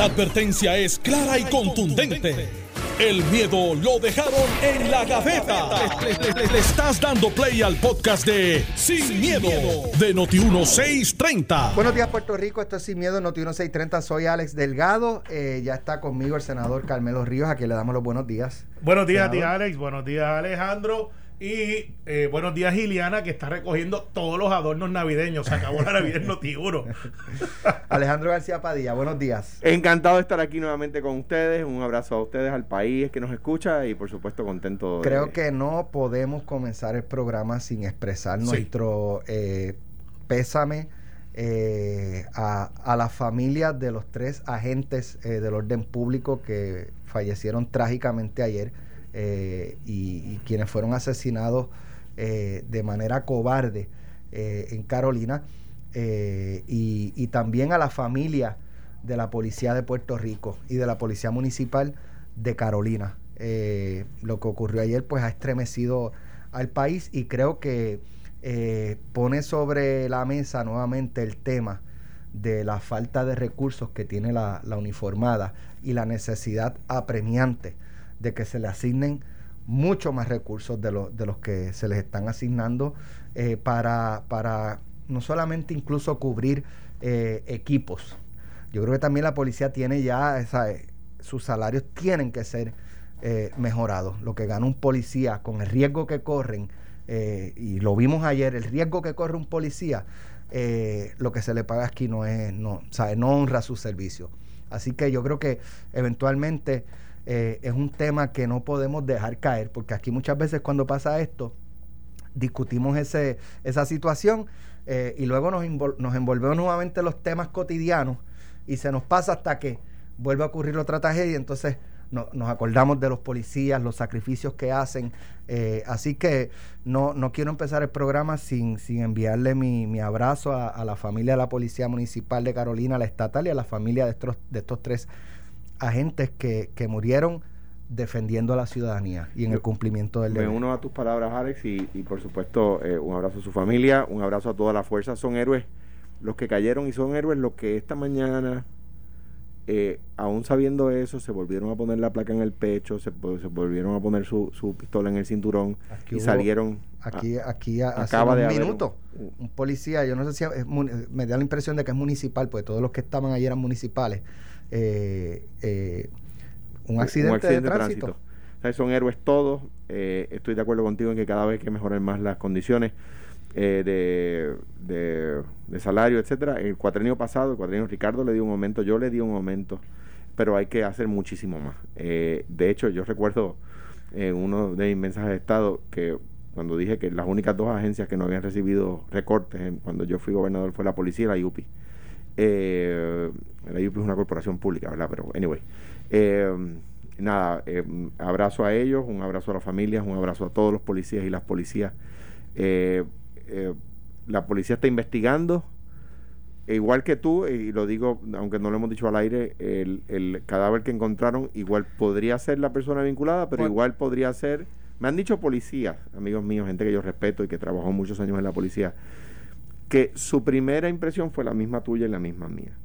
La advertencia es clara y contundente. El miedo lo dejaron en la gaveta. Le, estás dando play al podcast de Sin, miedo, de Noti1630. Buenos días, Puerto Rico. Esto es Sin Miedo, Noti1630. Soy Alex Delgado. Eh, ya está conmigo el senador Carmelo Ríos, a quien le damos los buenos días. Buenos días a ti, Alex. Buenos días, Alejandro. Y eh, buenos días, Giliana, que está recogiendo todos los adornos navideños. Se acabó la Navidad en Notiguro. Alejandro García Padilla, buenos días. Encantado de estar aquí nuevamente con ustedes. Un abrazo a ustedes, al país que nos escucha y, por supuesto, contento. Creo que no podemos comenzar el programa sin expresar nuestro eh, pésame. Eh, a, a las familias de los tres agentes del orden público que fallecieron trágicamente ayer eh, y, quienes fueron asesinados eh, de manera cobarde eh, en Carolina y, también a la familia de la policía de Puerto Rico y de la policía municipal de Carolina. lo que ocurrió ayer pues ha estremecido al país y creo que pone sobre la mesa nuevamente el tema de la falta de recursos que tiene la uniformada y la necesidad apremiante de que se le asignen mucho más recursos de, de los que se les están asignando eh, para, para no solamente incluso cubrir eh, equipos. Yo creo que también la policía tiene ya, eh, sus salarios tienen que ser mejorados. Lo que gana un policía con el riesgo que corren, y lo vimos ayer, el riesgo que corre un policía, lo que se le paga aquí no es, no, no honra su servicio. Así que yo creo que eventualmente eh, es un tema que no podemos dejar caer, porque aquí muchas veces cuando pasa esto, discutimos ese, esa situación eh, y luego nos, nos envolvemos nuevamente los temas cotidianos y se nos pasa hasta que vuelve a ocurrir otra tragedia, entonces nos acordamos de los policías, los sacrificios que hacen. Eh, así que no, no quiero empezar el programa sin, sin enviarle mi, mi abrazo a, la familia de la Policía Municipal de Carolina, la estatal y a la familia de estos, de estos tres agentes que, que murieron defendiendo a la ciudadanía y en el cumplimiento del deber. Me uno a tus palabras, Alex, y, por supuesto eh, un abrazo a su familia, un abrazo a toda la fuerza. Son héroes los que cayeron y son héroes los que esta mañana, eh, aún sabiendo eso, se volvieron a poner la placa en el pecho, se, se volvieron a poner su, su, pistola en el cinturón y salieron. Aquí, aquí acaba de un minuto, un, policía, yo no sé si me da la impresión de que es municipal, pues todos los que estaban allí eran municipales eh, eh, un, accidente de, tránsito. son héroes todos. Eh, estoy de acuerdo contigo en que cada vez que mejoren más las condiciones de, de, salario, etcétera. El cuatrenio pasado, el cuatrenio Ricardo le dio un aumento, yo le di un aumento, pero hay que hacer muchísimo más. de hecho, yo recuerdo en uno de mis mensajes de Estado que cuando dije que las únicas dos agencias que no habían recibido recortes cuando yo fui gobernador fue la policía y la IUPI. Eh, la UP es una corporación pública, ¿verdad? Pero, anyway. Eh, nada, eh, abrazo a ellos, un abrazo a las familias, un abrazo a todos los policías y las policías. Eh, la policía está investigando, e igual que tú, y lo digo, aunque no lo hemos dicho al aire, el, el cadáver que encontraron igual podría ser la persona vinculada, pero igual podría ser, me han dicho policías, amigos míos, gente que yo respeto y que trabajó muchos años en la policía, que su primera impresión fue la misma tuya y la misma mía.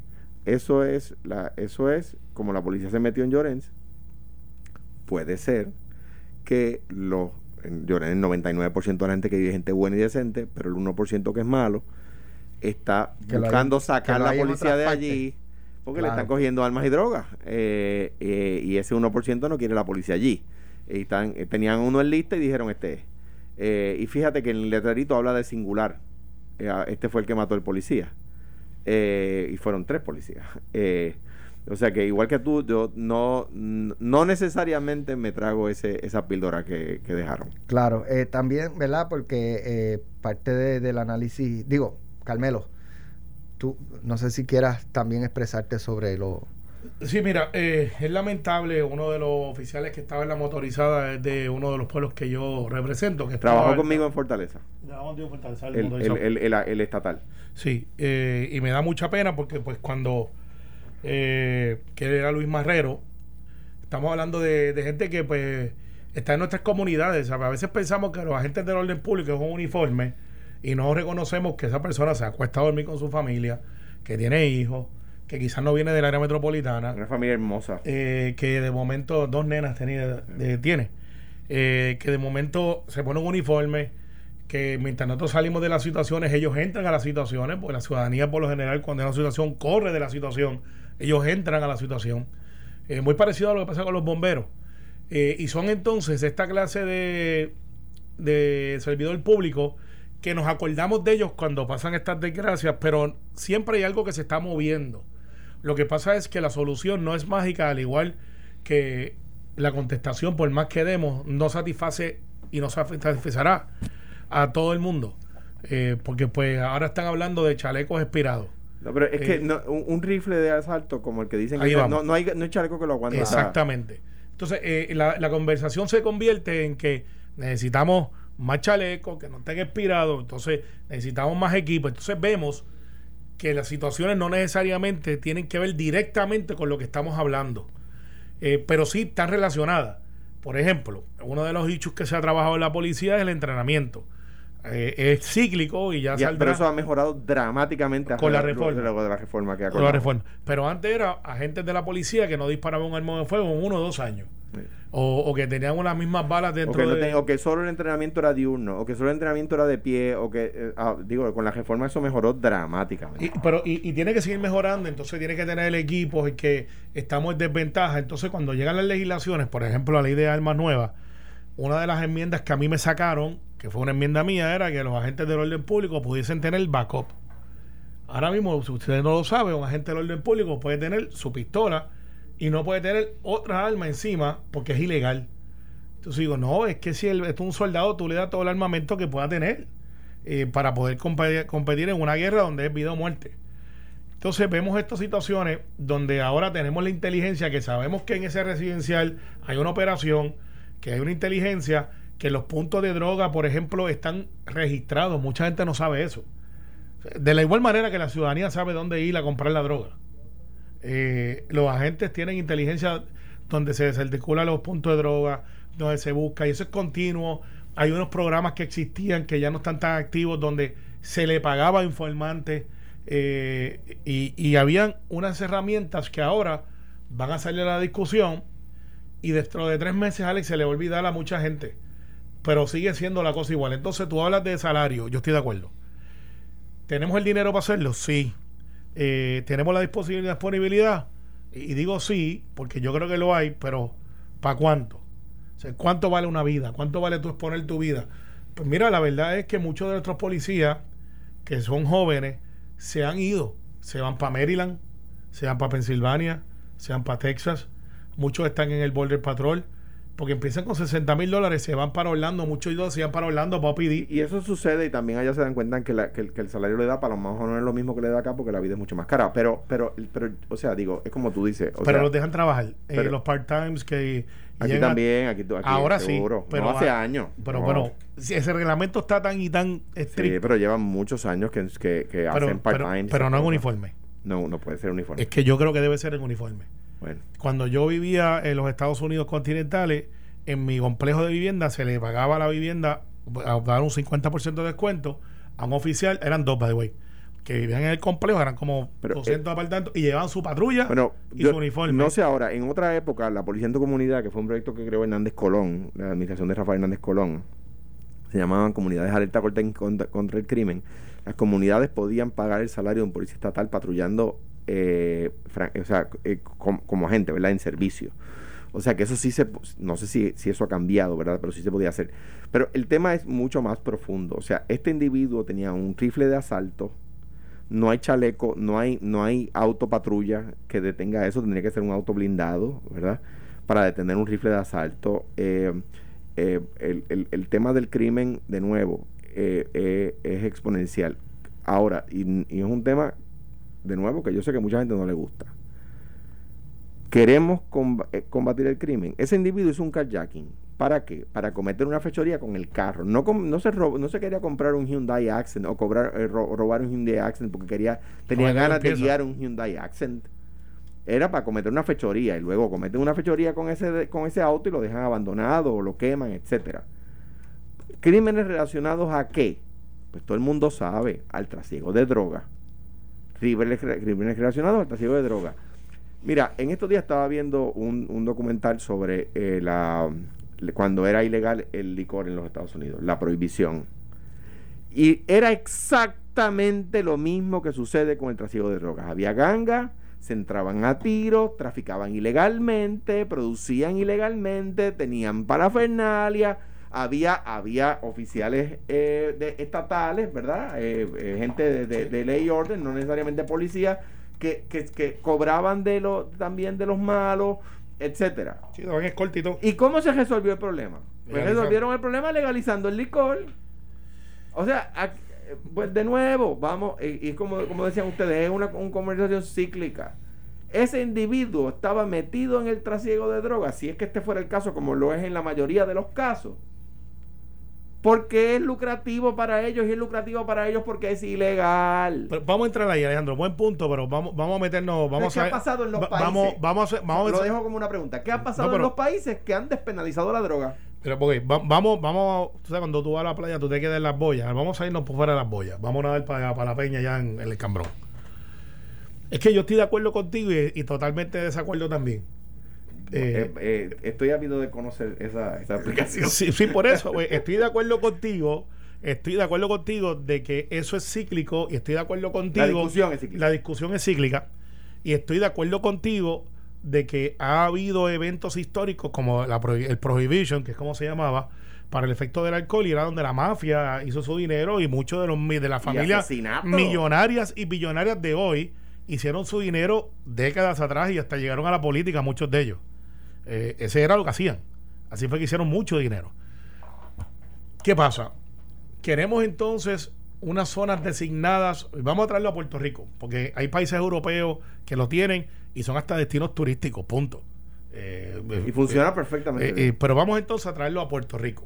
Eso es, la, eso es como la policía se metió en Llorens. Puede ser que los, en Llorens el 99% de la gente que vive gente buena y decente, pero el 1% que es malo está buscando sacar la policía de allí porque le están cogiendo armas y drogas. Eh, eh, y ese 1% no quiere la policía allí. Y están, eh, tenían uno en lista y dijeron este y fíjate que el letrerito habla de singular este fue el que mató al policía. Eh, y fueron tres policías. Eh, o sea que igual que tú, yo no, no necesariamente me trago ese, esa píldora que, dejaron. Claro, también, ¿verdad? Porque parte del análisis, digo, Carmelo, tú no sé si quieras también expresarte sobre lo, Sí, mira, eh, es lamentable, uno de los oficiales que estaba en la motorizada es de uno de los pueblos que yo represento. que Trabajó conmigo en Fortaleza. en Fortaleza, el, el, estatal. Sí, eh, y me da mucha pena porque pues cuando, eh, que era Luis Marrero, estamos hablando de, gente que pues está en nuestras comunidades. A veces pensamos que los agentes del orden público es un uniforme y no reconocemos que esa persona se ha acuesta a dormir con su familia, que tiene hijos que quizás no viene del área metropolitana. Una familia hermosa. Eh, que de momento, dos nenas tenía, tiene. Eh, que de momento se pone un uniforme, que mientras nosotros salimos de las situaciones, ellos entran a las situaciones, porque la ciudadanía por lo general cuando hay una situación corre de la situación, ellos entran a la situación. Eh, muy parecido a lo que pasa con los bomberos. y son entonces esta clase de, de servidor público que nos acordamos de ellos cuando pasan estas desgracias, pero siempre hay algo que se está moviendo. Lo que pasa es que la solución no es mágica, al igual que la contestación, por más que demos, no satisface y no satisfacerá a todo el mundo. Eh, porque pues ahora están hablando de chalecos expirados. No, pero es que eh, un, rifle de asalto como el que dicen que no, no, hay, no hay chaleco que lo aguante. Exactamente. Entonces, eh, la, la conversación se convierte en que necesitamos más chalecos, que no estén expirados, entonces necesitamos más equipo. Entonces vemos que las situaciones no necesariamente tienen que ver directamente con lo que estamos hablando, eh, pero sí están relacionadas. Por ejemplo, uno de los hechos que se ha trabajado en la policía es el entrenamiento. Eh, es cíclico y ya, Pero eso ha mejorado dramáticamente con la, reforma. De la reforma que ha con la reforma. Pero antes era agentes de la policía que no disparaban un arma de fuego en uno o dos años. O, que tenían las mismas balas dentro o que, o que solo el entrenamiento era diurno, o que solo el entrenamiento era de pie, o que, eh, ah, digo, con la reforma eso mejoró dramáticamente. Y, pero, y, tiene que seguir mejorando, entonces tiene que tener el equipo y que estamos en desventaja. Entonces, cuando llegan las legislaciones, por ejemplo, la ley de armas nuevas, una de las enmiendas que a mí me sacaron, que fue una enmienda mía, era que los agentes del orden público pudiesen tener backup. Ahora mismo, si usted no lo sabe, un agente del orden público puede tener su pistola y no puede tener otra arma encima porque es ilegal. Entonces digo, no, es que si es un soldado, tú le das todo el armamento que pueda tener eh, para poder competir, en una guerra donde es vida o muerte. Entonces vemos estas situaciones donde ahora tenemos la inteligencia, que sabemos que en ese residencial hay una operación, que hay una inteligencia, que los puntos de droga, por ejemplo, están registrados. Mucha gente no sabe eso. De la igual manera que la ciudadanía sabe dónde ir a comprar la droga. Eh, los agentes tienen inteligencia donde se desarticulan los puntos de droga, donde se busca, y eso es continuo. Hay unos programas que existían que ya no están tan activos, donde se le pagaba a informantes eh, y, y habían unas herramientas que ahora van a salir a la discusión y dentro de tres meses, Alex, se le va a olvidar a mucha gente. Pero sigue siendo la cosa igual. Entonces tú hablas de salario, yo estoy de acuerdo. ¿Tenemos el dinero para hacerlo? Sí. Eh, tenemos la disponibilidad. Y, digo sí, porque yo creo que lo hay, pero ¿para cuánto? ¿Cuánto vale una vida? ¿Cuánto vale tú exponer tu vida? Pues mira, la verdad es que muchos de nuestros policías, que son jóvenes, se han ido. Se van para Maryland, se van para Pensilvania, se van para Texas. Muchos están en el Border Patrol porque empiezan con 60 mil dólares, se van para Orlando, muchos ellos se van para Orlando para pedir. Y eso sucede y también allá se dan cuenta que, que, el salario le da para lo mejor no es lo mismo que le da acá porque la vida es mucho más cara. Pero, pero, pero o sea, digo, es como tú dices. pero los dejan trabajar. Eh, los part-times que... Aquí también, aquí, aquí Ahora sí. Pero hace años. Pero bueno, ese reglamento está tan y tan estricto. Sí, pero llevan muchos años que, que, hacen part-time. Pero, no es uniforme. No, no puede ser uniforme. Es que yo creo que debe ser en uniforme. Bueno. Cuando yo vivía en los Estados Unidos continentales en mi complejo de vivienda se le pagaba la vivienda a dar un 50% de descuento a un oficial, eran dos, by the way, que vivían en el complejo, eran como 200 eh, apartamentos y llevaban su patrulla y su uniforme. No sé ahora, en otra época, la Policía en tu Comunidad, que fue un proyecto que creó Hernández Colón, la administración de Rafael Hernández Colón, se llamaban comunidades alerta contra, contra el crimen. Las comunidades podían pagar el salario de un policía estatal patrullando, eh, sea, eh, como agente, ¿verdad? En servicio. O sea que eso sí se, no sé si, si, eso ha cambiado, ¿verdad? Pero sí se podía hacer. Pero el tema es mucho más profundo. O sea, este individuo tenía un rifle de asalto, no hay chaleco, no hay, no hay autopatrulla que detenga eso, tendría que ser un auto blindado, ¿verdad? Para detener un rifle de asalto. Eh, eh, el, el, tema del crimen, de nuevo, eh, es exponencial. Ahora, y es un tema, de nuevo, que yo sé que mucha gente no le gusta queremos eh, combatir el crimen. Ese individuo hizo un carjacking. ¿Para qué? Para cometer una fechoría con el carro. No, no, se, no se quería comprar un Hyundai Accent o cobrar, eh, robar un Hyundai Accent porque quería tenía ganas de guiar un Hyundai Accent. Era para cometer una fechoría y luego cometen una fechoría con ese, con ese auto y lo dejan abandonado o lo queman, etcétera. ¿Crímenes relacionados a qué? Pues todo el mundo sabe, al trasiego de droga crímenes, relacionados al trasiego de droga. Mira, en estos días estaba viendo un, documental sobre eh, la cuando era ilegal el licor en los Estados Unidos, la prohibición. Y era exactamente lo mismo que sucede con el trasiego de drogas. Había gangas, se entraban a tiro, traficaban ilegalmente, producían ilegalmente, tenían parafernalia, había, había oficiales eh, de, estatales, ¿verdad? Eh, eh, gente de, ley y orden, no necesariamente policía, que, que, cobraban de lo, también de los malos, etcétera. Sí, es cortito. ¿Y cómo se resolvió el problema? Pues resolvieron el problema legalizando el licor. O sea, pues de nuevo, vamos, y, como, como decían ustedes, es una, conversación cíclica. Ese individuo estaba metido en el trasiego de drogas, si es que este fuera el caso, como lo es en la mayoría de los casos porque es lucrativo para ellos y es lucrativo para ellos porque es ilegal. vamos a entrar ahí, Alejandro. Buen punto, pero vamos, vamos a meternos. Vamos ¿Qué ha pasado en los países? Vamos, vamos, a, vamos Lo dejo como una pregunta. ¿Qué ha pasado en los países que han despenalizado la droga? Pero porque vamos, vamos, tú sabes, cuando tú vas a la playa, tú te quedas en las boyas. Vamos a irnos por fuera de las boyas. Vamos a nadar para, para la peña ya en, el cambrón. Es que yo estoy de acuerdo contigo y, y totalmente de desacuerdo también. Eh, eh, eh, estoy ávido de conocer esa, esa aplicación. Sí, sí, por eso, estoy de acuerdo contigo. Estoy de acuerdo contigo de que eso es cíclico y estoy de acuerdo contigo. La discusión es cíclica. La discusión es cíclica. Y estoy de acuerdo contigo de que ha habido eventos históricos como la, el Prohibition, que es como se llamaba, para el efecto del alcohol y era donde la mafia hizo su dinero y muchos de los de las familias millonarias y billonarias de hoy hicieron su dinero décadas atrás y hasta llegaron a la política muchos de ellos. Eh, ese era lo que hacían. Así fue que hicieron mucho dinero. ¿Qué pasa? Queremos entonces unas zonas designadas, vamos a traerlo a Puerto Rico, porque hay países europeos que lo tienen y son hasta destinos turísticos, punto. Eh, y funciona eh, perfectamente. pero vamos entonces a traerlo a Puerto Rico,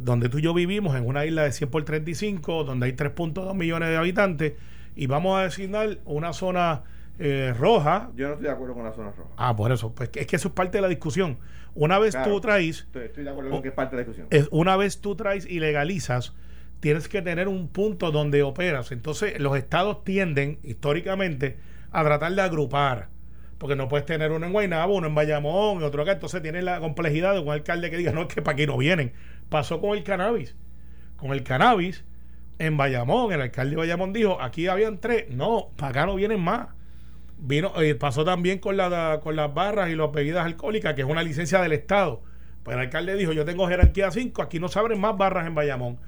donde tú y yo vivimos, en una isla de 100 por 35, donde hay 3.2 millones de habitantes, y vamos a designar una zona eh, roja. Yo no estoy de acuerdo con la zona roja. Ah, por eso. Pues es que eso es parte de la discusión. Una vez tú traes. Estoy, de acuerdo con que es parte de la discusión. Es, una vez tú traes y legalizas, tienes que tener un punto donde operas. Entonces, los estados tienden, históricamente, a tratar de agrupar. Porque no puedes tener uno en Guaynabo, uno en Bayamón y otro acá. Entonces, tienes la complejidad de un alcalde que diga, no, es que para aquí no vienen. Pasó con el cannabis. Con el cannabis, en Bayamón, el alcalde de Bayamón dijo, aquí habían tres. No, para acá no vienen más Vino, eh, pasó también con, la, con las barras y las bebidas alcohólicas, que es una licencia del Estado. Pues el alcalde dijo, yo tengo jerarquía 5, aquí no se abren más barras en Bayamón.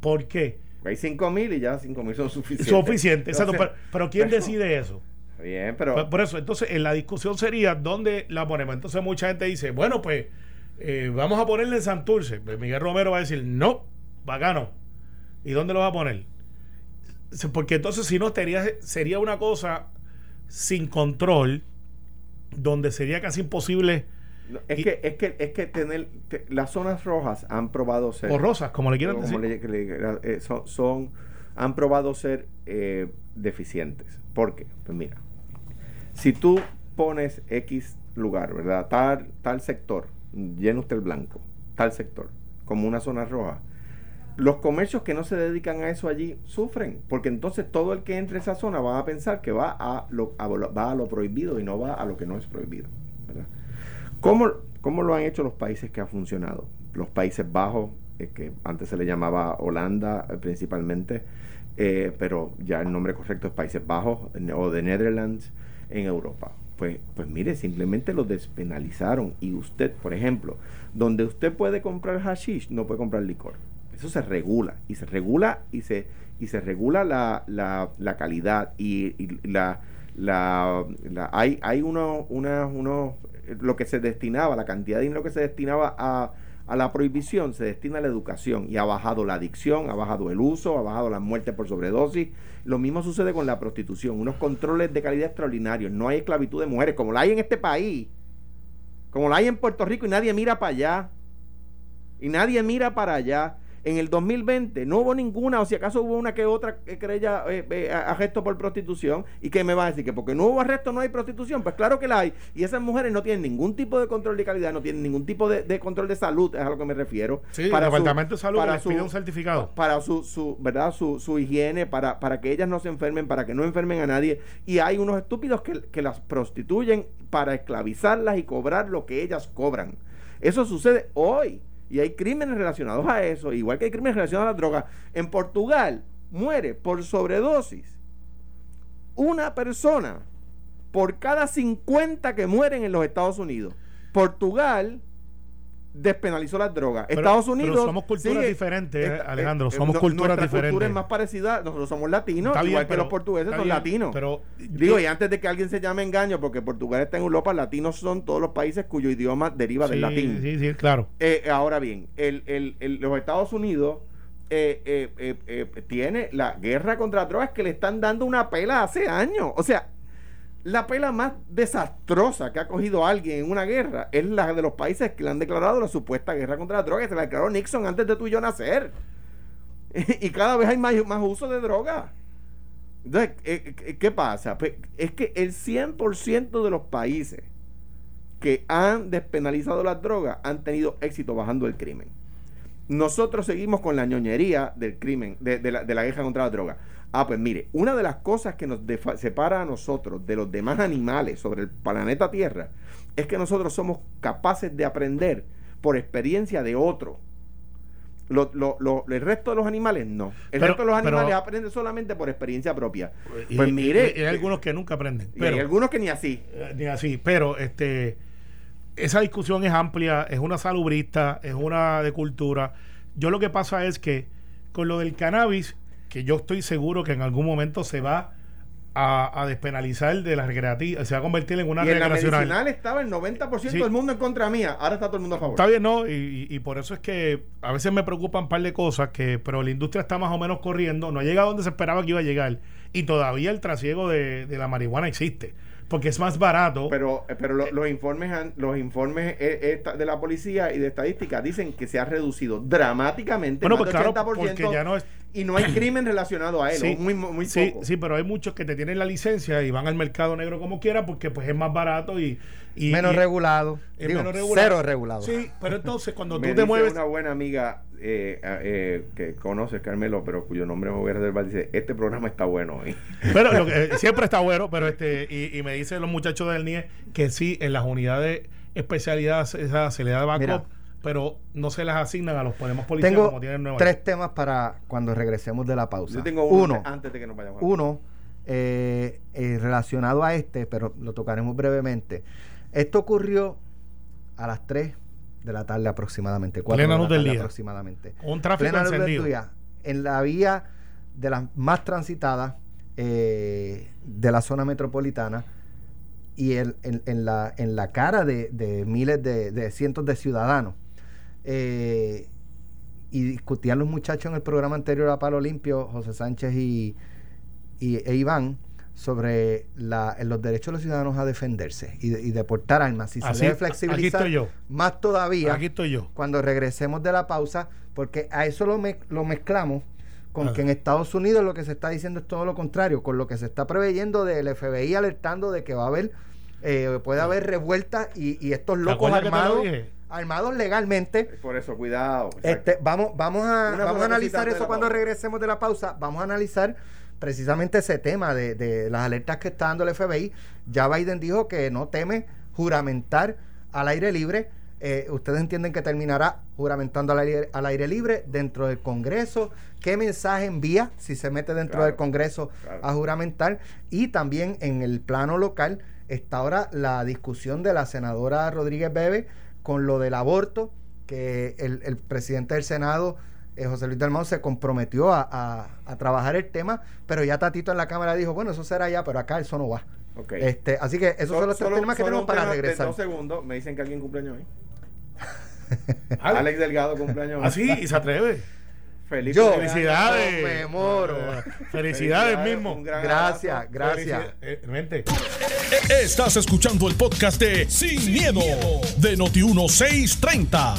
¿Por qué? Hay 5 mil y ya 5 mil son suficientes. Suficientes, exacto. Pero, ¿quién decide eso? Bien, pero... Por, eso, entonces, en la discusión sería, ¿dónde la ponemos? Entonces mucha gente dice, bueno, pues eh, vamos a ponerle en Santurce. Pues Miguel Romero va a decir, no, bacano. ¿Y dónde lo va a poner? Porque entonces si no sería, sería una cosa sin control, donde sería casi imposible. es, que, es que es que tener las zonas rojas han probado ser o rosas como le quieran decir eh, son, han probado ser eh, deficientes ¿por qué? pues mira si tú pones X lugar verdad tal tal sector llena usted el blanco tal sector como una zona roja los comercios que no se dedican a eso allí sufren, porque entonces todo el que entre a esa zona va a pensar que va a lo, va a lo prohibido y no va a lo que no es prohibido. ¿Cómo, lo han hecho los países que ha funcionado? Los Países Bajos, eh, que antes se le llamaba Holanda eh, principalmente, eh, pero ya el nombre correcto es Países Bajos o de Netherlands en Europa. Pues, pues mire, simplemente lo despenalizaron y usted, por ejemplo, donde usted puede comprar hashish, no puede comprar licor eso se regula y se regula y se y se regula la, la, la calidad y, la, la, hay hay uno, una, uno lo que se destinaba la cantidad de dinero que se destinaba a, a la prohibición se destina a la educación y ha bajado la adicción, ha bajado el uso, ha bajado la muerte por sobredosis. Lo mismo sucede con la prostitución, unos controles de calidad extraordinarios. No hay esclavitud de mujeres como la hay en este país, como la hay en Puerto Rico y nadie mira para allá. Y nadie mira para allá. En el 2020 no hubo ninguna, o si acaso hubo una que otra querella, eh, eh, arresto por prostitución. ¿Y qué me va a decir? Que porque no hubo arresto no hay prostitución. Pues claro que la hay. Y esas mujeres no tienen ningún tipo de control de calidad, no tienen ningún tipo de, control de salud, es a lo que me refiero. Sí, para el Departamento de Salud para su, un certificado. Para su, su ¿verdad? Su, su higiene, para, para que ellas no se enfermen, para que no enfermen a nadie. Y hay unos estúpidos que, que las prostituyen para esclavizarlas y cobrar lo que ellas cobran. Eso sucede hoy. Y hay crímenes relacionados a eso, igual que hay crímenes relacionados a la droga. En Portugal muere por sobredosis una persona por cada 50 que mueren en los Estados Unidos. Portugal despenalizó las drogas. Estados Unidos. Pero somos culturas diferentes, eh, Alejandro. Eh, somos culturas diferentes. cultura es más parecida. Nosotros somos latinos, igual que los portugueses son latinos. Pero, Digo, y antes de que alguien se llame engaño, porque Portugal está en Europa, latinos son todos los países cuyo idioma deriva del latín. Sí, sí, claro. Eh, ahora bien, el, el, los Estados Unidos. tiene la guerra contra las drogas que le están dando una pela hace años. O sea, la pela más desastrosa que ha cogido alguien en una guerra es la de los países que le han declarado la supuesta guerra contra la droga. Se la declaró Nixon antes de tú y yo nacer. y cada vez hay más, más uso de droga. Entonces, eh, eh, ¿qué pasa? Pues, es que el 100% de los países que han despenalizado las drogas han tenido éxito bajando el crimen. Nosotros seguimos con la ñoñería del crimen, de, la, de la guerra contra la droga. Ah, pues mire, una de las cosas que nos separa a nosotros de los demás animales sobre el planeta Tierra es que nosotros somos capaces de aprender por experiencia de otro. el resto de los animales no. El resto de los animales aprenden solamente por experiencia propia. pues mire. hay algunos que nunca aprenden. Pero, hay algunos que ni así. Eh, ni así. Pero este esa discusión es amplia, es una salubrista, es una de cultura. Yo lo que pasa es que con lo del cannabis que yo estoy seguro que en algún momento se va a, despenalizar de la recreativa, se va a convertir en una y en la medicinal estaba el 90% del mundo en contra mía, ahora está todo el mundo a favor. Está bien, ¿no? Y, por eso es que a veces me preocupan un par de cosas, que pero la industria está más o menos corriendo, no ha llegado donde se esperaba que iba a llegar, y todavía el trasiego de, de la marihuana existe porque es más barato. Pero, eh, pero los informes, los informes eh, de la policía y de estadística dicen que se ha reducido dramáticamente. Bueno, pues claro, porque ya no es... Y no hay crimen relacionado a él, sí, muy, muy sí, sí, pero hay muchos que te tienen la licencia y van al mercado negro como quiera porque pues es más barato y... menos, regulado. menos regulado. Cero regulado. Sí, pero entonces cuando tú te mueves... una buena amiga eh, eh, que conoces, Carmelo, pero cuyo nombre es Hoguera del Val, dice, este programa está bueno hoy. Pero eh, siempre está bueno, pero este, y, me dicen los muchachos del NIE que sí, en las unidades especialidades esa se le da backup, pero no se las asignan a los podemos policías tengo como tienen tres temas para cuando regresemos de la pausa. Yo tengo uno, antes de que nos vayamos. Uno, relacionado a este, pero lo tocaremos brevemente. Esto ocurrió a las 3 de la tarde aproximadamente. Cuatro Plena luz del día. Aproximadamente. Un tráfico encendido. en la vía de las más transitadas eh, de la zona metropolitana y en, en, la, en la cara de, miles de, cientos de ciudadanos. Eh, y discutían los muchachos en el programa anterior a Palo Limpio, José Sánchez y, y e Iván, sobre la, los derechos de los ciudadanos a defenderse y, y deportar armas. Si se debe flexibilizar más todavía aquí estoy yo. cuando regresemos de la pausa, porque a eso lo, lo mezclamos con que en Estados Unidos lo que se está diciendo es todo lo contrario, con lo que se está preveyendo del FBI alertando de que va a haber, eh, puede haber revueltas y, y estos locos armados armados legalmente. Por eso, cuidado. Este, vamos, vamos a, vamos a analizar eso cuando regresemos de la pausa. Vamos a analizar precisamente ese tema de, las alertas que está dando el FBI. Ya Biden dijo que no teme juramentar al aire libre. Eh, ustedes entienden que terminará juramentando al aire, al aire, libre dentro del Congreso. ¿Qué mensaje envía si se mete dentro del Congreso a juramentar? Y también en el plano local está ahora la discusión de la senadora Rodríguez Bebe con lo del aborto, que el, el presidente del Senado eh, José Luis Dalmau se comprometió a, trabajar el tema, pero ya Tatito en la Cámara dijo, bueno, eso será ya, pero acá eso no va. Este, así que esos son los tres temas que tenemos para regresar. dos segundos, me dicen que alguien cumpleaños hoy. Alex Delgado cumpleaños hoy. ¿Ah, sí? ¿Y se atreve? Feliz felicidades. me moro. felicidades, mismo. Gracias, gracias. Eh, Estás escuchando el podcast de Sin, miedo, de Noti 1630.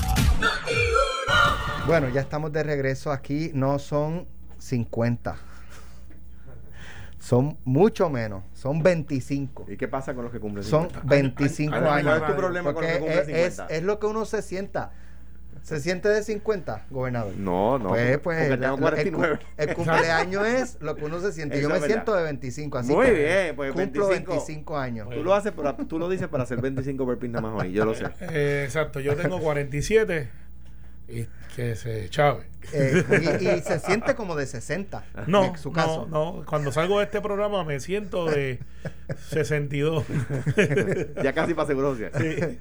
Bueno, ya estamos de regreso aquí. No son 50. Son mucho menos. Son 25. ¿Y qué pasa con los que cumplen Son 25 Ay, ay, años. ¿cuál es tu problema con los que cumplen es, 50? es lo que uno se sienta. ¿Se siente de 50, gobernador? No, no. Pues, pues, porque tengo la- 49. El, el cumpleaños es lo que uno se siente. Eso Yo me es verdad. siento de 25, así Muy que bien, pues cumplo 25. 25 años. Tú lo, haces para, tú lo dices para hacer 25 burpees nada más hoy, yo lo sé. Eh, exacto, yo tengo 47 y que se chave. Eh, y, y se siente como de 60. No, en su caso. no, no. Cuando salgo de este programa me siento de 62. Ya casi para seguridad. Sí.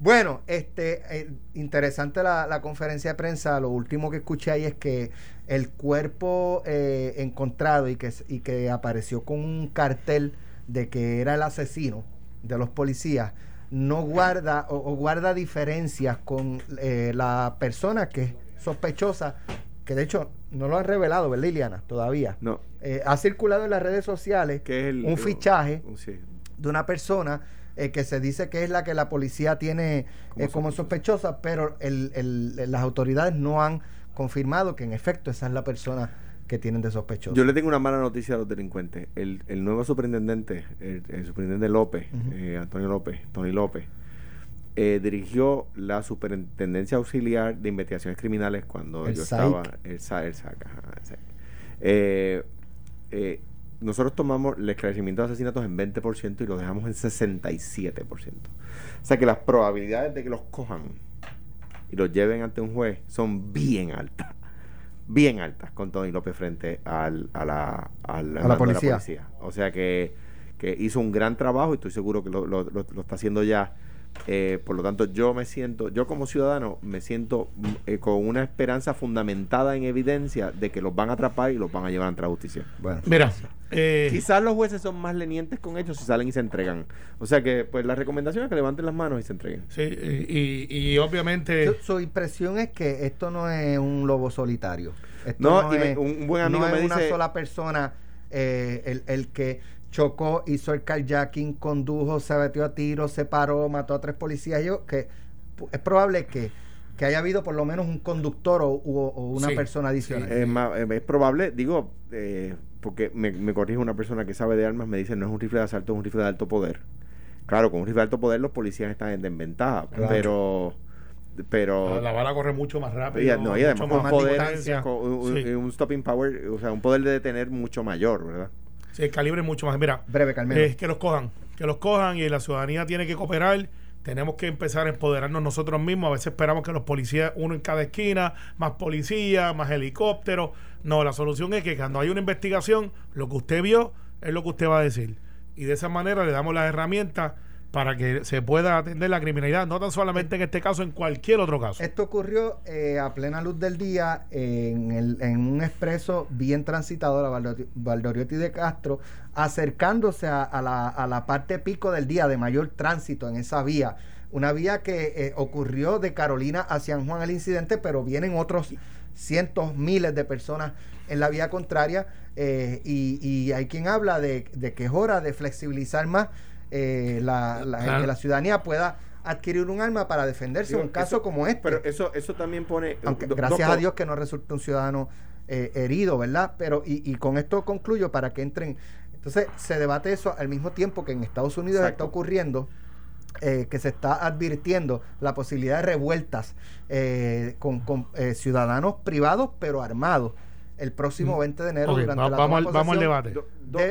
Bueno, este eh, interesante la, la conferencia de prensa. Lo último que escuché ahí es que el cuerpo eh, encontrado y que, y que apareció con un cartel de que era el asesino de los policías no guarda o, o guarda diferencias con eh, la persona que es sospechosa, que de hecho no lo han revelado, ¿verdad, Liliana? Todavía. No, Eh, ha circulado en las redes sociales que es el. un fichaje un- sí. de una persona eh, que se dice que es la que la policía tiene Como eh, como sospechosa, pero el- el- las autoridades no han confirmado que en efecto esa es la persona que tienen de sospechosa. Yo le tengo una mala noticia a los delincuentes. El, el nuevo superintendente, el, el superintendente López, eh, Antonio López, Tony López, eh, dirigió la superintendencia auxiliar de investigaciones criminales cuando El yo SAIC. estaba. El, SA el SAC, ajá, el SAIC. Eh, eh, nosotros tomamos el esclarecimiento de asesinatos en 20% y lo dejamos en 67%. O sea que las probabilidades de que los cojan y los lleven ante un juez son bien altas. Bien altas con Tony López frente al, a la, al la policía. O sea que, que hizo un gran trabajo y estoy seguro que lo, lo- lo- lo está haciendo ya. Eh, por lo tanto, yo me siento, yo como ciudadano, me siento mm, eh, con una esperanza fundamentada en evidencia de que los van a atrapar y los van a llevar ante la justicia. Bueno, Mira, eh, Quizás los jueces son más lenientes con ellos si salen y se entregan. O sea que, pues la recomendación es que levanten las manos y se entreguen. sí, y, y, y obviamente... su, su impresión es que esto no es un lobo solitario. Esto No, y me- es, un- un buen amigo no me es una sola persona eh, el, el que chocó, hizo el carjacking, condujo, se metió a tiro, se paró, mató a tres policías. Yo que es probable que, que haya habido por lo menos un conductor o, una Sí, persona adicional. Es, eh, es probable, digo, eh, porque me, me corrige una persona que sabe de armas, me dice no es un rifle de asalto, es un rifle de alto poder. Claro, con un rifle de alto poder los policías están en desventaja, Claro. pero pero la bala corre mucho más rápido. y, no, y además mucho con más poder, distancia. con un, Sí. un stopping power, o sea, un poder de detener mucho mayor, ¿verdad? Sí, el calibre mucho más. Mira, Breve, Carmelo. es que los cojan, que los cojan y la ciudadanía tiene que cooperar. Tenemos que empezar a empoderarnos nosotros mismos. A veces esperamos que los policías, uno en cada esquina, más policías, más helicópteros. No, la solución es que cuando hay una investigación, lo que usted vio es lo que usted va a decir. Y de esa manera le damos las herramientas para que se pueda atender la criminalidad, no tan solamente en este caso, en cualquier otro caso. Esto ocurrió eh, a plena luz del día en, el- en un expreso bien transitado, la Valdori- Valdoriotti de Castro, acercándose a, a la, a la parte pico del día de mayor tránsito en esa vía. Una vía que eh, ocurrió de Carolina a San Juan el incidente, pero vienen otros cientos, miles de personas en la vía contraria eh, y, y hay quien habla de, de que es hora de flexibilizar más eh, la, la- Claro. que la ciudadanía pueda adquirir un arma para defenderse Digo, un caso eso- como este. Pero eso eso también pone Aunque do- gracias a Dios que no resulta un ciudadano eh, herido, ¿verdad? Pero, y, y con esto concluyo para que entren. Entonces, se debate eso al mismo tiempo que en Estados Unidos Exacto. está ocurriendo, eh, que se está advirtiendo la posibilidad de revueltas eh, con, con, eh, ciudadanos privados, pero armados el próximo Mm. 20 de enero durante va- la vamos, al, vamos al debate.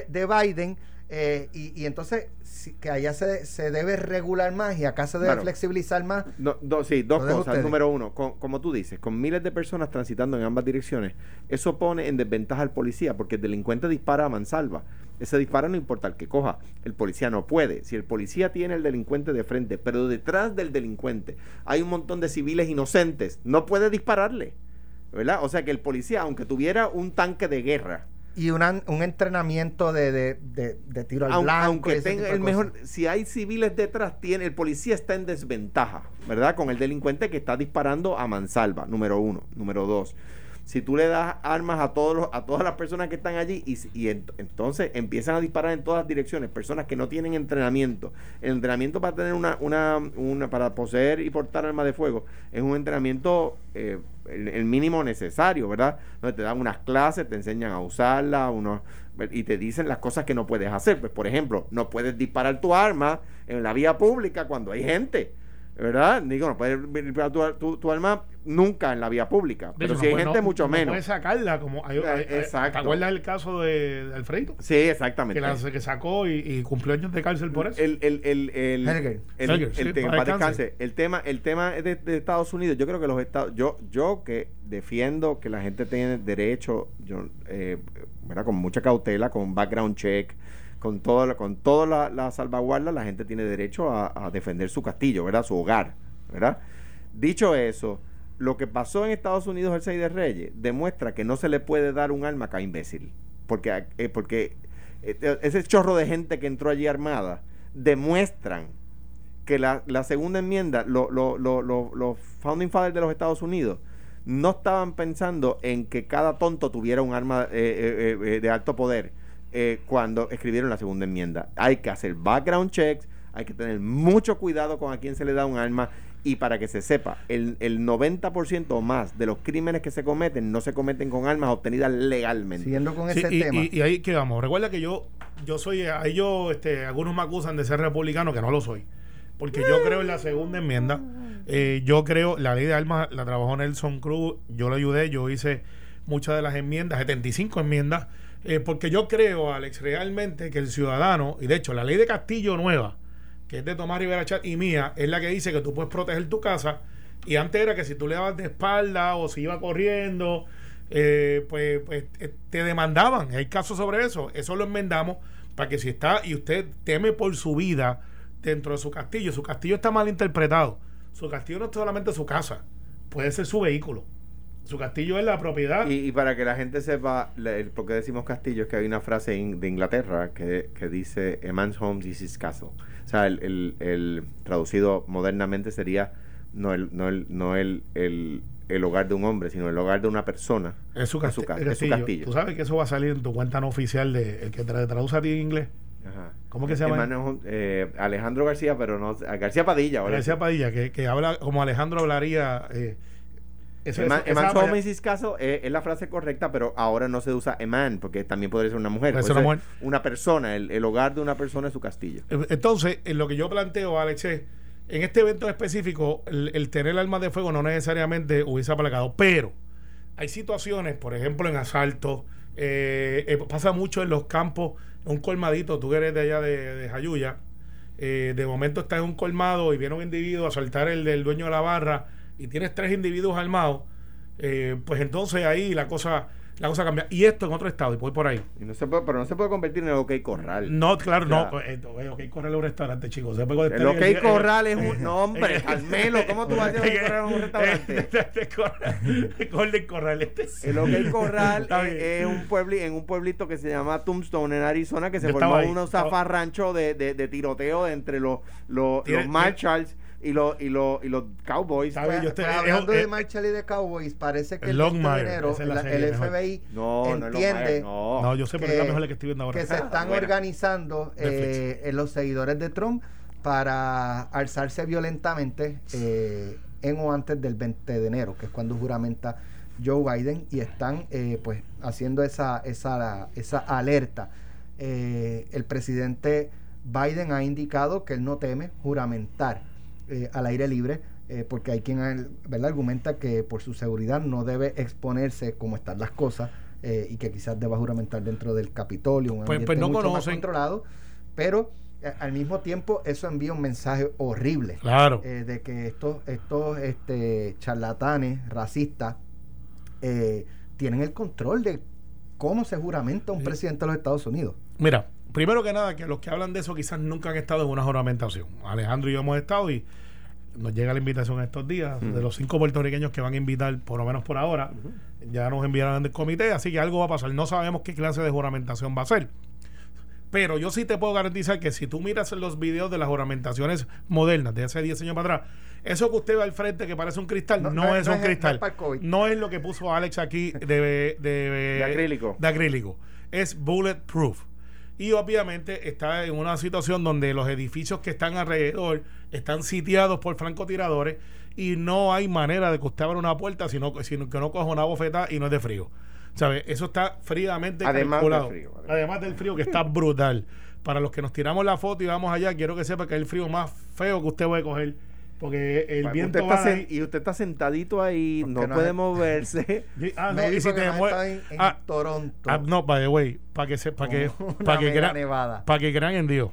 de Biden. Eh, y, y entonces si- que allá se, se debe regular más y acá se debe flexibilizar más. No, do- sí, dos cosas. ustedes. Número uno, con- como tú dices, con miles de personas transitando en ambas direcciones, eso pone en desventaja al policía, porque el delincuente dispara a mansalva. Ese disparo no importa el que coja, el policía no puede. Si el policía tiene el delincuente de frente, pero detrás del delincuente hay un montón de civiles inocentes, no puede dispararle. ¿Verdad? O sea que el policía, aunque tuviera un tanque de guerra, Y una- un entrenamiento de, de, de- de tiro al aun- blanco. aunque tenga el mejor, si hay civiles detrás, tiene el policía está en desventaja, ¿verdad? Con el delincuente que está disparando a mansalva, número uno, número dos. Si tú le das armas a todos los- a todas las personas que están allí y, y ent- entonces empiezan a disparar en todas direcciones, personas que no tienen entrenamiento. El entrenamiento para tener una, una, una para poseer y portar armas de fuego es un entrenamiento eh, el, mínimo necesario, ¿verdad? Donde te dan unas clases, te enseñan a usarla, unos, y te dicen las cosas que no puedes hacer. Pues, por ejemplo, no puedes disparar tu arma en la vía pública cuando hay gente. ¿verdad? Digo, no puedes tu, tu, alma nunca en la vía pública. pero si hay gente, mucho no menos. puedes sacarla, como hay, Exacto. ¿Te acuerdas del caso de, Alfredo? Sí, exactamente. Que, la, que sacó y, cumplió años de cárcel por eso. El, el, el, el, el, tema, el tema de, de, Estados Unidos, yo creo que los Estados, yo, yo que defiendo que la gente tiene derecho, yo, eh, con mucha cautela, con background check, con toda, con toda la, salvaguarda, la gente tiene derecho a, defender su castillo, ¿verdad? Su hogar, ¿verdad? Dicho eso, lo que pasó en Estados Unidos el 6 de Reyes demuestra que no se le puede dar un arma a imbécil. Porque, eh, porque eh, ese chorro de gente que entró allí armada demuestran que la, segunda enmienda, los founding fathers de los Estados Unidos, no estaban pensando en que cada tonto tuviera un arma eh, de alto poder eh, cuando escribieron la segunda enmienda. Hay que hacer background checks, hay que tener mucho cuidado con a quién se le da un arma y para que se sepa, el, el 90% o más de los crímenes que se cometen no se cometen con armas obtenidas legalmente. Siguiendo con ese y, tema. Y, ahí quedamos. Recuerda que yo, yo soy, ahí yo, este, algunos me acusan de ser republicano, que no lo soy. Porque yo creo en la segunda enmienda. Eh, yo creo, la ley de armas la trabajó Nelson Cruz, yo le ayudé, yo hice muchas de las enmiendas, 75 enmiendas eh, porque yo creo, Alex, realmente que el ciudadano, y de hecho la ley de Castillo Nueva, que es de Tomás Rivera Chat y mía, es la que dice que tú puedes proteger tu casa. Y antes era que si tú le dabas de espalda o si iba corriendo, eh, pues, pues eh, te demandaban. Hay casos sobre eso. Eso lo enmendamos para que si está y usted teme por su vida dentro de su castillo, su castillo está mal interpretado. Su castillo no es solamente su casa, puede ser su vehículo. Su castillo es la propiedad. Y, para que la gente sepa el, por qué decimos castillo, es que hay una frase de Inglaterra que, dice: A man's home is his castle. O sea, el, traducido modernamente sería no el, no el, no el, el, hogar de un hombre, sino el hogar de una persona. Es su, su, castillo. Tú sabes que eso va a salir en tu cuenta no oficial de el que traduce a ti en inglés. Ajá. ¿Cómo que se llama? Eh, Alejandro García, pero no García Padilla. García Padilla, que, que habla como Alejandro hablaría. Eh, Eman, caso es, la frase correcta, pero ahora no se usa eman, porque también podría ser una mujer. una, persona, el, hogar de una persona es su castillo. Eh, entonces, en lo que yo planteo, Alex, es, en este evento específico, el, tener armas de fuego no necesariamente hubiese aplicado, pero hay situaciones, por ejemplo, en asalto, eh, eh, pasa mucho en los campos, un colmadito, tú eres de allá de, de Jayuya, de momento estás en un colmado y viene un individuo a asaltar el del dueño de la barra y tienes tres individuos armados, eh, pues entonces ahí la cosa la cosa cambia. Y esto en otro estado, y voy por ahí. Y no se puede, pero no se puede convertir en el OK Corral. No, claro, no. Pues, eh, OK Corral es un restaurante, chicos. el OK Corral es un nombre. Carmelo, ¿cómo tú vas a decir Corral un restaurante? Golden Corral. Este el OK Corral es, un pueblo en un pueblito que se llama Tombstone, en Arizona, que se formó un zafarrancho de, de, de, tiroteo entre los, los, los Marshalls y, los y, los y los Cowboys. Pues, yo estoy, hablando de Marshall y de Cowboys, parece que el, dinero, el FBI no, entiende no, no. yo sé, pero es la mejor que estoy viendo ahora. Que se están organizando eh, los seguidores de Trump para alzarse violentamente eh, en o antes del 20 de enero, que es cuando juramenta Joe Biden, y están eh, pues haciendo esa, esa, esa alerta. Eh, el presidente Biden ha indicado que él no teme juramentar eh, al aire libre, eh, porque hay quien ¿verdad? argumenta que por su seguridad no debe exponerse como están las cosas eh, y que quizás deba juramentar dentro del Capitolio, un pues, pues no mucho más controlado, pero al mismo tiempo eso envía un mensaje horrible claro. de que estos, estos este, charlatanes racistas tienen el control de cómo se juramenta un presidente de los Estados Unidos. Mira, primero que nada, que los que hablan de eso quizás nunca han estado en una juramentación. Alejandro y yo hemos estado y nos llega la invitación estos días de los cinco puertorriqueños que van a invitar, por lo menos por ahora, ya nos enviaron del comité, así que algo va a pasar. No sabemos qué clase de juramentación va a ser. Pero yo sí te puedo garantizar que si tú miras los videos de las juramentaciones modernas de hace 10 años para atrás, eso que usted ve al frente que parece un cristal, no, es un cristal. No es lo que puso Alex aquí de, de, de acrílico. De acrílico. Es bulletproof Y obviamente está en una situación donde los edificios que están alrededor están sitiados por francotiradores y no hay manera de que usted abra una puerta sino, sino que no coja una bofeta y no es de frío. ¿Sabe? Eso está fríamente además calculado. Del frío, además. además del frío que está brutal. Para los que nos tiramos la foto y vamos allá, quiero que sepa que es el frío más feo que usted puede coger. Porque el Usted viento está va sen- ahí- y usted está sentadito ahí, Porque no, no puede moverse. y- ah, no, y si te no mue- está en, ah, Toronto. ah, no, by the way, para que se, para que, para que crean, nevada. para que crean en Dios.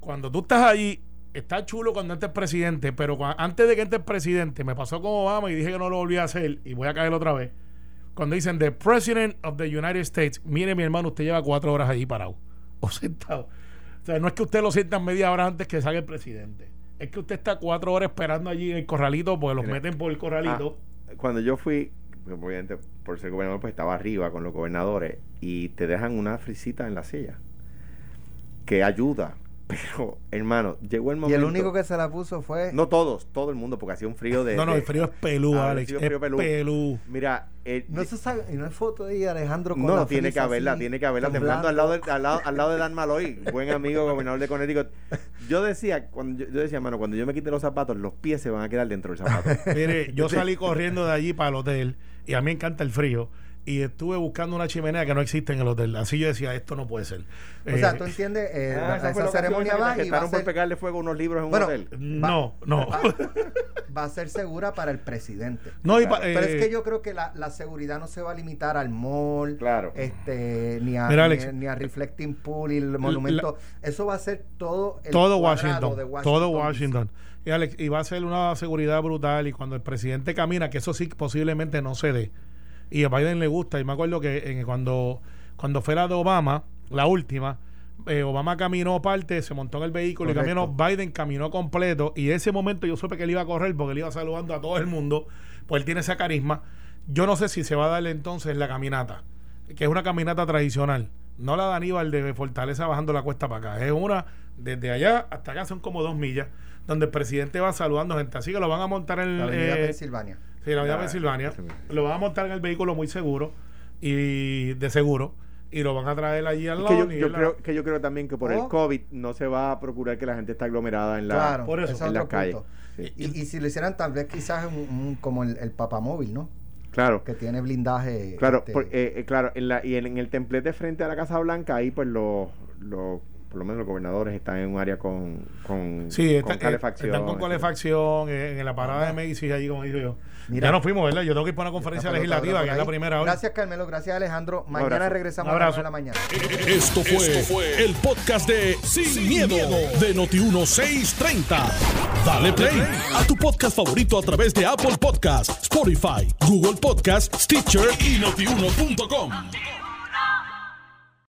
Cuando tú estás allí, está chulo cuando antes presidente, pero antes de que entres presidente, me pasó con Obama y dije que no lo volví a hacer y voy a caer otra vez. Cuando dicen the president of the United States, mire mi hermano, usted lleva cuatro horas allí parado o sentado. O sea, no es que usted lo sientan media hora antes que salga el presidente. Es que usted está cuatro horas esperando allí en el corralito porque los meten por el corralito. Ah, cuando yo fui, porque obviamente por ser gobernador, pues estaba arriba con los gobernadores y te dejan una frisita en la silla que ayuda. Pero, hermano, llegó el y momento. el único que se la puso fue. No todos, todo el mundo, porque hacía un frío de. no, no, de- el frío es pelú, Ah, Alex. Es frío pelú. pelú. Mira, eh, No se sabe, y no hay foto de Alejandro. Con No, la tiene que haberla, así, tiene que haberla, temblando. temblando al lado, de, al, lado, al lado de Dan Maloy, buen amigo gobernador de Connecticut. Yo decía, cuando yo, yo decía, mano, cuando yo me quite los zapatos, los pies se van a quedar dentro del zapato. Mire, yo salí corriendo de allí para el hotel y a mí me encanta el frío. Y estuve buscando una chimenea que no existe en el hotel. Así yo decía, esto no puede ser. O sea, Eh, tú entiendes, eh, Ah, esa esa, ceremonia va y va a, por pegarle fuego a unos libros en un Bueno, hotel. no, no. va a ser segura para el presidente. no, y Pero eh, es que yo creo que la, la seguridad no se va a limitar al mall, Claro. este, ni, a, Mira, ni, Alex, ni a Reflecting Pool y el monumento. Eso va a ser todo el todo Washington, de todo DC. Washington. Y, Alex, y va a ser una seguridad brutal. Y cuando el presidente camina, que eso sí posiblemente no se dé. Y a Biden le gusta. Y me acuerdo que en- cuando, cuando fue la de Obama, la última, eh, Obama caminó parte, se montó en el vehículo Correcto. y caminó. Biden caminó completo. Y ese momento yo supe que él iba a correr porque él iba saludando a todo el mundo. Pues él tiene esa carisma. Yo no sé si se va a darle entonces la caminata, que es una caminata tradicional. No la de Aníbal de Fortaleza bajando la cuesta para acá. Es una desde allá hasta acá son como dos millas, donde el presidente va saludando gente. Así que lo van a montar en La avenida eh, Pensilvania. sí, la avenida Ah, Pensilvania. Lo van a montar en el vehículo muy seguro y de seguro. Y lo van a traer allí al lado. que yo, la- creo, que yo creo también que por el Oh. COVID no se va a procurar que la gente esté aglomerada en la, claro, por eso. en otro las calles. punto. Sí. Y, y si lo hicieran tal vez quizás un, un- como el, el papamóvil, ¿no? Claro. Que tiene blindaje. Claro, este, por- eh, eh, claro, en la, y en, en el templete frente a la Casa Blanca, ahí pues los, los por lo menos los gobernadores están en un área con, con, Sí, con está- eh, calefacción. están con calefacción en la parada de Macy's allí, como digo yo. Mira. ya nos fuimos, ¿verdad? Yo tengo que ir para una conferencia legislativa, que es la primera hoy. Gracias, Carmelo. Gracias, Alejandro. Mañana regresamos Un a las de la mañana. Esto fue, el podcast de Sin, miedo, de Noti1630. Dale play a tu podcast favorito a través de Apple Podcasts, Spotify, Google Podcasts, Stitcher y notiuno.com.